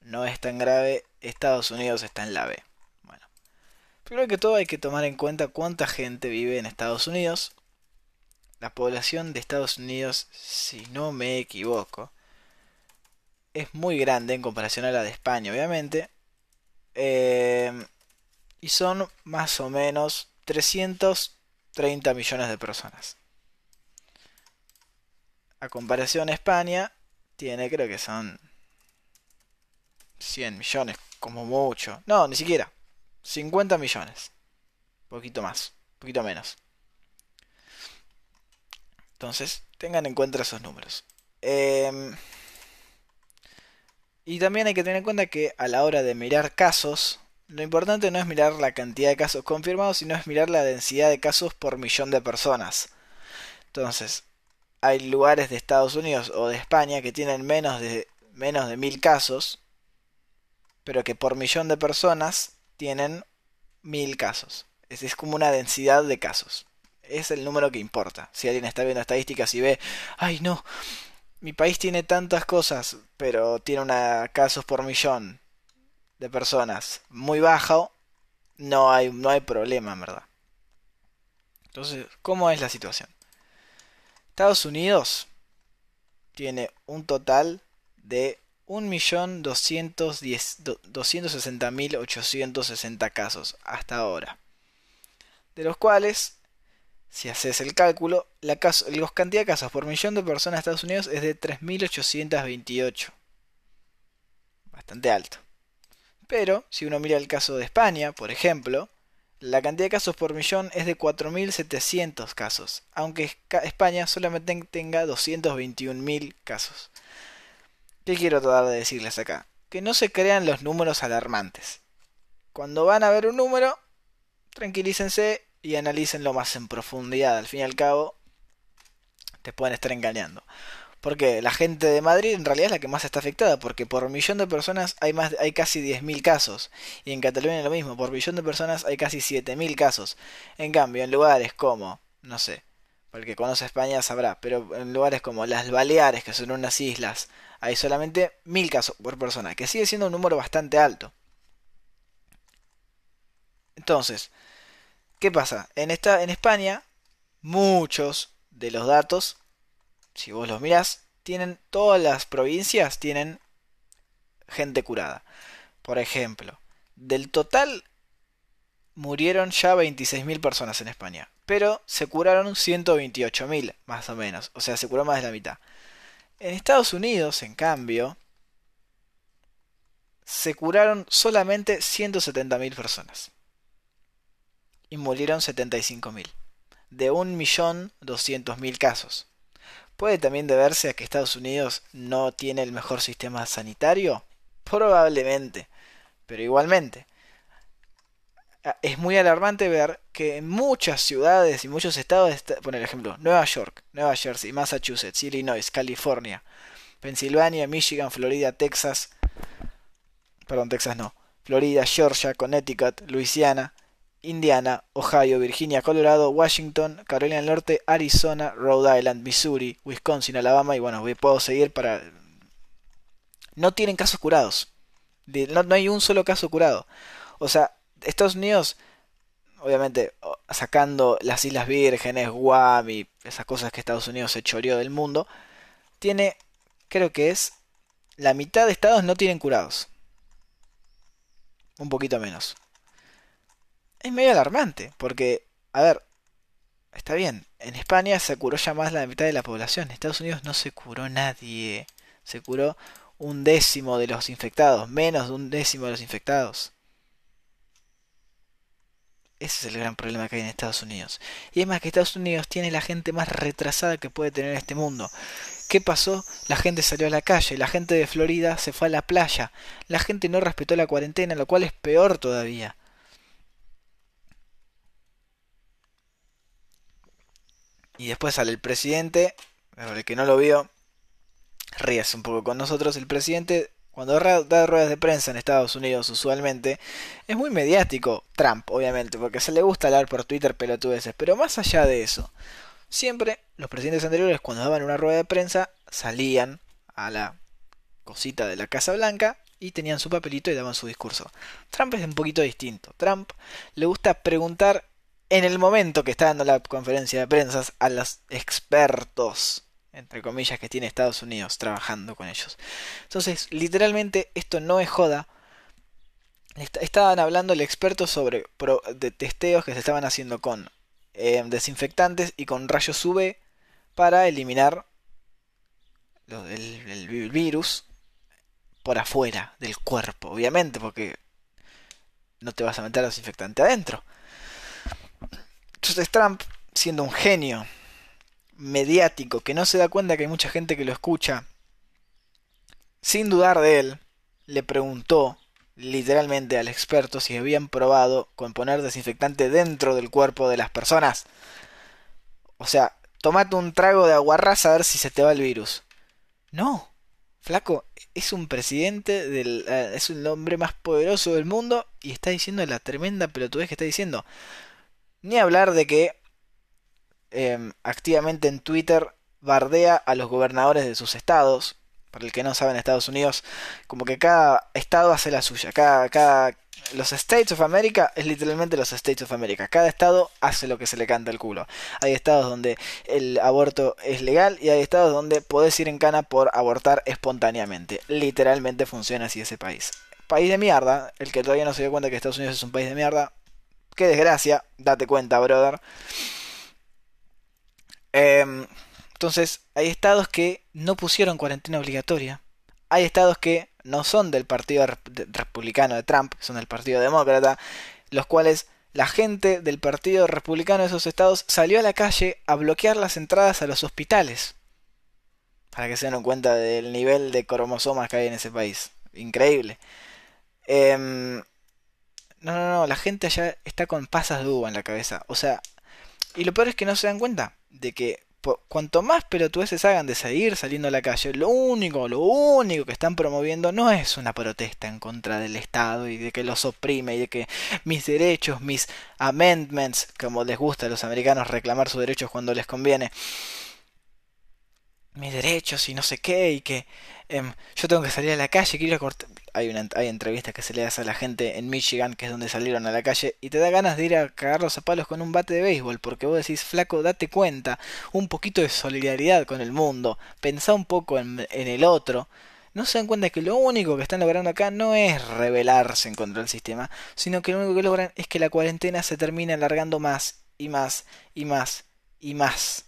no es tan grave, Estados Unidos está en la B. Bueno, primero que todo hay que tomar en cuenta cuánta gente vive en Estados Unidos la población de Estados Unidos, si no me equivoco, es muy grande en comparación a la de España, obviamente. Em, y son más o menos 330 millones de personas. A comparación España tiene creo que son 100 millones como mucho. No, ni siquiera. 50 millones. Poquito más, poquito menos. Entonces, tengan en cuenta esos números. Em, y también hay que tener en cuenta que a la hora de mirar casos, lo importante no es mirar la cantidad de casos confirmados, sino es mirar la densidad de casos por millón de personas. Entonces, hay lugares de Estados Unidos o de España que tienen menos de menos de mil casos, pero que por millón de personas tienen mil casos. Es, es como una densidad de casos es el número que importa. Si alguien está viendo estadísticas y ve, ay no, mi país tiene tantas cosas, pero tiene una casos por millón de personas muy bajo, no hay, no hay problema, en verdad. Entonces, ¿cómo es la situación? Estados Unidos tiene un total de 1.260.860 casos hasta ahora. De los cuales, si haces el cálculo, la, cantidad de casos por millón de personas en Estados Unidos es de 3.828. Bastante alto. Pero, si uno mira el caso de España, por ejemplo, la cantidad de casos por millón es de 4.700 casos, aunque España solamente tenga 221.000 casos. ¿Qué quiero tratar de decirles acá? Que no se crean los números alarmantes. Cuando van a ver un número, tranquilícense y analícenlo más en profundidad. Al fin y al cabo, te pueden estar engañando. Porque la gente de Madrid en realidad es la que más está afectada, porque por millón de personas hay más hay casi 10.000 casos. Y en Cataluña lo mismo, por millón de personas hay casi 7.000 casos. En cambio, en lugares como, no sé, para el que conoce España sabrá, pero en lugares como las Baleares, que son unas islas, hay solamente mil casos por persona, que sigue siendo un número bastante alto. Entonces, ¿qué pasa? En, esta, en España, muchos de los datos, si vos los mirás, tienen todas las provincias tienen gente curada. Por ejemplo, del total murieron ya 26.000 personas en España pero se curaron 128.000 más o menos, o sea, se curó más de la mitad. En Estados Unidos, en cambio, se curaron solamente 170.000 personas y murieron 75.000 de 1.200.000 casos. ¿Puede también deberse a que Estados Unidos no tiene el mejor sistema sanitario? Probablemente, pero igualmente, Ah, es muy alarmante ver que en muchas ciudades y muchos estados, por ejemplo, Nueva York, Nueva Jersey, Massachusetts, Illinois, California, Pensilvania, Michigan, Florida, Texas, perdón, Texas no, Florida, Georgia, Connecticut, Louisiana, Indiana, Ohio, Virginia, Colorado, Washington, Carolina del Norte, Arizona, Rhode Island, Missouri, Wisconsin, Alabama y bueno, puedo seguir para... No tienen casos curados. No, hay un solo caso curado. O sea, Estados Unidos, obviamente, sacando las Islas Vírgenes, Guam y esas cosas que Estados Unidos se choreó del mundo, tiene, creo que es, la mitad de estados no tienen curados. Un poquito menos. Es medio alarmante, porque, a ver, está bien, en España se curó ya más la mitad de la población, en Estados Unidos no se curó nadie, se curó un décimo de los infectados, menos de un décimo de los infectados. Ese es el gran problema que hay en Estados Unidos. Y es más que Estados Unidos tiene la gente más retrasada que puede tener este mundo. ¿Qué pasó? La gente salió a la calle, la gente de Florida se fue a la playa, la gente no respetó la cuarentena, lo cual es peor todavía. Y después sale el presidente, el que no lo vio, ríase un poco con nosotros, el presidente cuando da ruedas de prensa en Estados Unidos usualmente, es muy mediático Trump, obviamente, porque se le gusta hablar por Twitter pelotudeces, pero más allá de eso, siempre los presidentes anteriores cuando daban una rueda de prensa salían a la cosita de la Casa Blanca y tenían su papelito y daban su discurso. Trump es un poquito distinto. Trump le gusta preguntar en el momento que está dando la conferencia de prensa a los expertos entre comillas, que tiene Estados Unidos trabajando con ellos. Entonces, literalmente, esto no es joda. Estaban hablando el experto sobre de testeos que se estaban haciendo con eh, desinfectantes y con rayos UV para eliminar el, virus por afuera del cuerpo, obviamente, porque no te vas a meter desinfectante adentro. Entonces Trump, siendo un genio mediático que no se da cuenta que hay mucha gente que lo escucha, sin dudar de él, le preguntó literalmente al experto si habían probado con poner desinfectante dentro del cuerpo de las personas. O sea, tomate un trago de aguarrás a ver si se te va el virus. No, flaco, es un presidente del... Eh, es el hombre más poderoso del mundo y está diciendo la tremenda pelotudez que está diciendo. Ni hablar de que Em, activamente en Twitter bardea a los gobernadores de sus estados, Para el que no sabe en Estados Unidos, como que cada estado hace la suya. Cada, cada, los States of America es literalmente los States of America. Cada estado hace lo que se le canta el culo. Hay estados donde el aborto es legal y hay estados donde podés ir en cana por abortar espontáneamente. Literalmente funciona así ese país. País de mierda. El que todavía no se dio cuenta que Estados Unidos es un país de mierda. Qué desgracia. Date cuenta, brother. Eh, entonces, hay estados que no pusieron cuarentena obligatoria. Hay estados que no son del Partido Republicano de Trump, son del Partido Demócrata, los cuales la gente del Partido Republicano de esos estados salió a la calle a bloquear las entradas a los hospitales. Para que se den cuenta del nivel de cromosomas que hay en ese país. Increíble. Em, no, no, no, la gente allá está con pasas de uva en la cabeza. O sea, y lo peor es que no se dan cuenta de que cuanto más pelotudeces hagan de seguir saliendo a la calle, lo único, lo único que están promoviendo no es una protesta en contra del Estado y de que los oprime y de que mis derechos, mis amendments, como les gusta a los americanos reclamar sus derechos cuando les conviene, mis derechos y no sé qué, y que em, yo tengo que salir a la calle, quiero cortar hay, entrevistas que se le hace a la gente en Michigan, que es donde salieron a la calle, y te da ganas de ir a cagarlos a palos con un bate de béisbol, porque vos decís, flaco, date cuenta, un poquito de solidaridad con el mundo, pensá un poco en, en el otro. No se dan cuenta que lo único que están logrando acá no es rebelarse en contra del sistema, sino que lo único que logran es que la cuarentena se termine alargando más y más y más y más.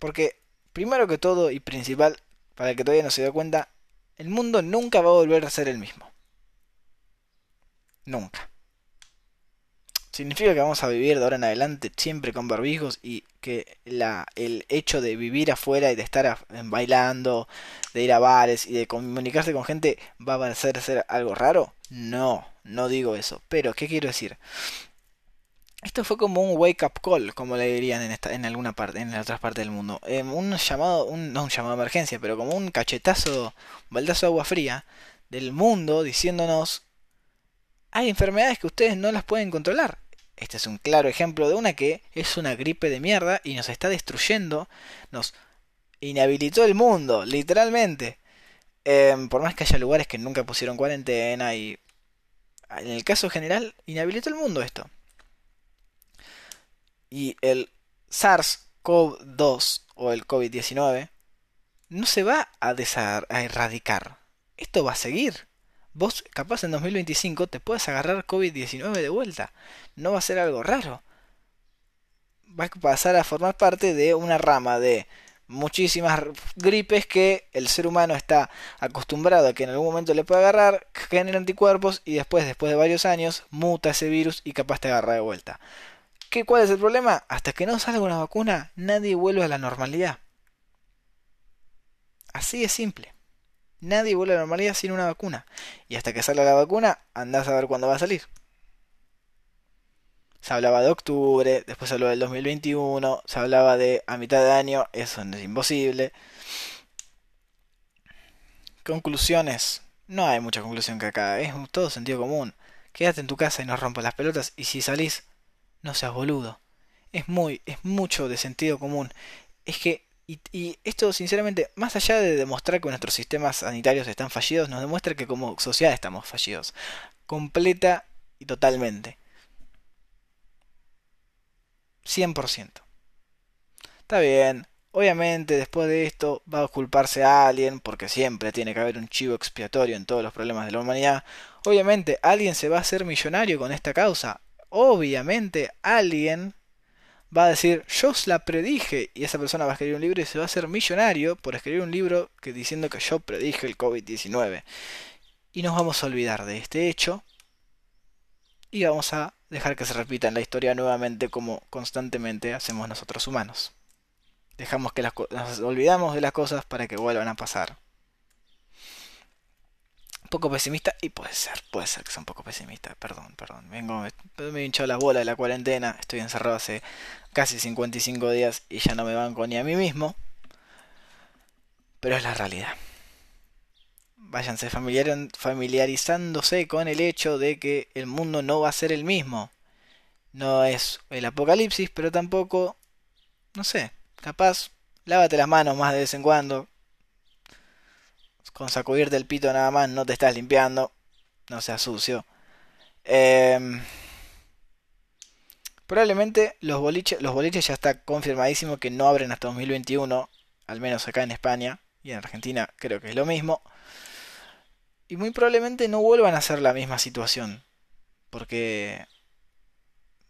Porque, primero que todo y principal, para el que todavía no se dio cuenta, el mundo nunca va a volver a ser el mismo. Nunca. Significa que vamos a vivir de ahora en adelante siempre con barbijos y que la, el hecho de vivir afuera y de estar bailando, de ir a bares y de comunicarse con gente va a parecer ser algo raro. No, no digo eso. Pero, ¿qué quiero decir? Esto fue como un wake up call, como le dirían en, esta, en alguna parte, en otras partes del mundo. Em, un llamado, un, no un llamado de emergencia, pero como un cachetazo, baldazo de agua fría del mundo diciéndonos hay enfermedades que ustedes no las pueden controlar. Este es un claro ejemplo de una que es una gripe de mierda y nos está destruyendo, nos inhabilitó el mundo, literalmente. Em, por más que haya lugares que nunca pusieron cuarentena y en el caso general inhabilitó el mundo esto y el SARS-CoV-2 o el COVID-19 no se va a, a erradicar. Esto va a seguir. Vos capaz en 2025 te puedes agarrar COVID-19 de vuelta. No va a ser algo raro. Va a pasar a formar parte de una rama de muchísimas gripes que el ser humano está acostumbrado a que en algún momento le pueda agarrar, genera anticuerpos y después, después de varios años, muta ese virus y capaz te agarra de vuelta. ¿Qué, ¿Cuál es el problema? Hasta que no salga una vacuna, nadie vuelve a la normalidad. Así de simple. Nadie vuelve a la normalidad sin una vacuna. Y hasta que salga la vacuna, andás a ver cuándo va a salir. Se hablaba de octubre, después se habló del 2021, se hablaba de a mitad de año, eso es imposible. Conclusiones. No hay mucha conclusión que acá, es todo sentido común. Quédate en tu casa y no rompas las pelotas y si salís, no seas boludo. Es muy, es mucho de sentido común. Es que, y, y, esto sinceramente, más allá de demostrar que nuestros sistemas sanitarios están fallidos, nos demuestra que como sociedad estamos fallidos. Completa y totalmente. 100%. Está bien. Obviamente después de esto va a culparse a alguien, porque siempre tiene que haber un chivo expiatorio en todos los problemas de la humanidad. Obviamente alguien se va a hacer millonario con esta causa obviamente alguien va a decir, yo la predije, y esa persona va a escribir un libro y se va a hacer millonario por escribir un libro que diciendo que yo predije el COVID-19. Y nos vamos a olvidar de este hecho y vamos a dejar que se repita en la historia nuevamente como constantemente hacemos nosotros humanos. Dejamos que las nos olvidamos de las cosas para que vuelvan a pasar poco pesimista y puede ser, puede ser que sea un poco pesimista, perdón, perdón. Vengo, me he hinchado la bola de la cuarentena, estoy encerrado hace casi 55 días y ya no me banco ni a mí mismo. Pero es la realidad. Váyanse familiarizándose con el hecho de que el mundo no va a ser el mismo. No es el apocalipsis, pero tampoco, no sé, capaz, lávate las manos más de vez en cuando. Con sacudirte el pito nada más no te estás limpiando. No seas sucio. Em, probablemente los boliches, los boliches ya está confirmadísimo que no abren hasta 2021, al menos acá en España y en Argentina creo que es lo mismo. Y muy probablemente no vuelvan a ser la misma situación, porque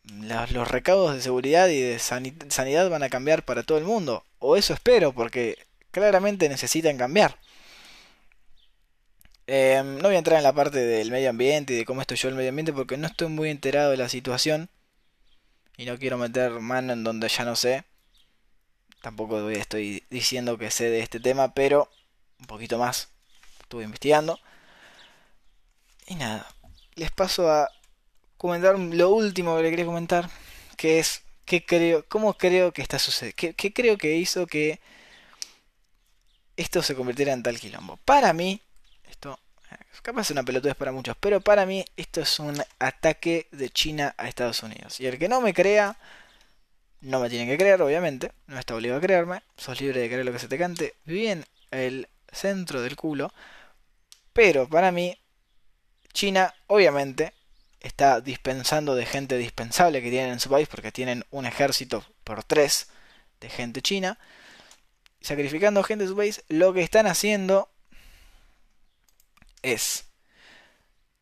los recaudos de seguridad y de sanidad van a cambiar para todo el mundo, o eso espero, porque claramente necesitan cambiar. Em, no voy a entrar en la parte del medio ambiente y de cómo estoy yo el medio ambiente porque no estoy muy enterado de la situación y no quiero meter mano en donde ya no sé. Tampoco estoy diciendo que sé de este tema, pero un poquito más estuve investigando. Y nada, les paso a comentar lo último que le quería comentar, que es qué creo, cómo creo que está sucediendo, qué, creo que hizo que esto se convirtiera en tal quilombo. Para mí, capaz es una pelotudez para muchos, pero para mí esto es un ataque de China a Estados Unidos. Y el que no me crea, no me tiene que creer, obviamente, no está obligado a creerme, sos libre de creer lo que se te cante, bien el centro del culo, pero para mí, China, obviamente, está dispensando de gente dispensable que tienen en su país, porque tienen un ejército por tres de gente china, sacrificando gente de su país, lo que están haciendo es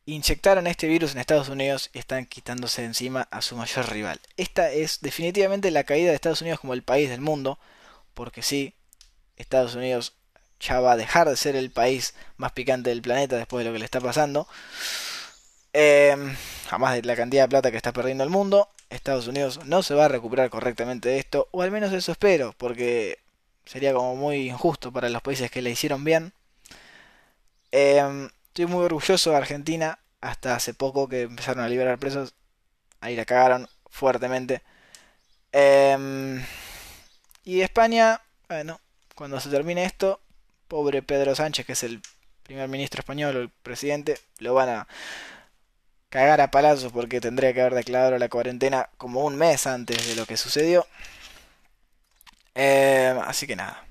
inyectaron este virus en Estados Unidos y están quitándose de encima a su mayor rival. Esta es definitivamente la caída de Estados Unidos como el país del mundo, porque sí, Estados Unidos ya va a dejar de ser el país más picante del planeta después de lo que le está pasando. Eh, jamás de la cantidad de plata que está perdiendo el mundo, Estados Unidos no se va a recuperar correctamente de esto, o al menos eso espero, porque sería como muy injusto para los países que le hicieron bien. Em, estoy muy orgulloso de Argentina. Hasta hace poco que empezaron a liberar presos. Ahí la cagaron fuertemente. Em, y España, bueno, cuando se termine esto, pobre Pedro Sánchez, que es el primer ministro español o el presidente, lo van a cagar a palazos porque tendría que haber declarado la cuarentena como un mes antes de lo que sucedió. Em, así que nada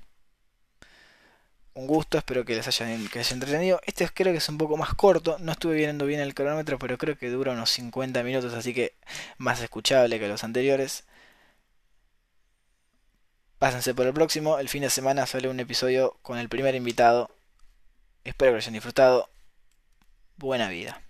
un gusto, espero que les hayan, que les haya entretenido. Este creo que es un poco más corto, no estuve viendo bien el cronómetro, pero creo que dura unos 50 minutos, así que más escuchable que los anteriores. Pásense por el próximo, el fin de semana sale un episodio con el primer invitado. Espero que lo hayan disfrutado. Buena vida.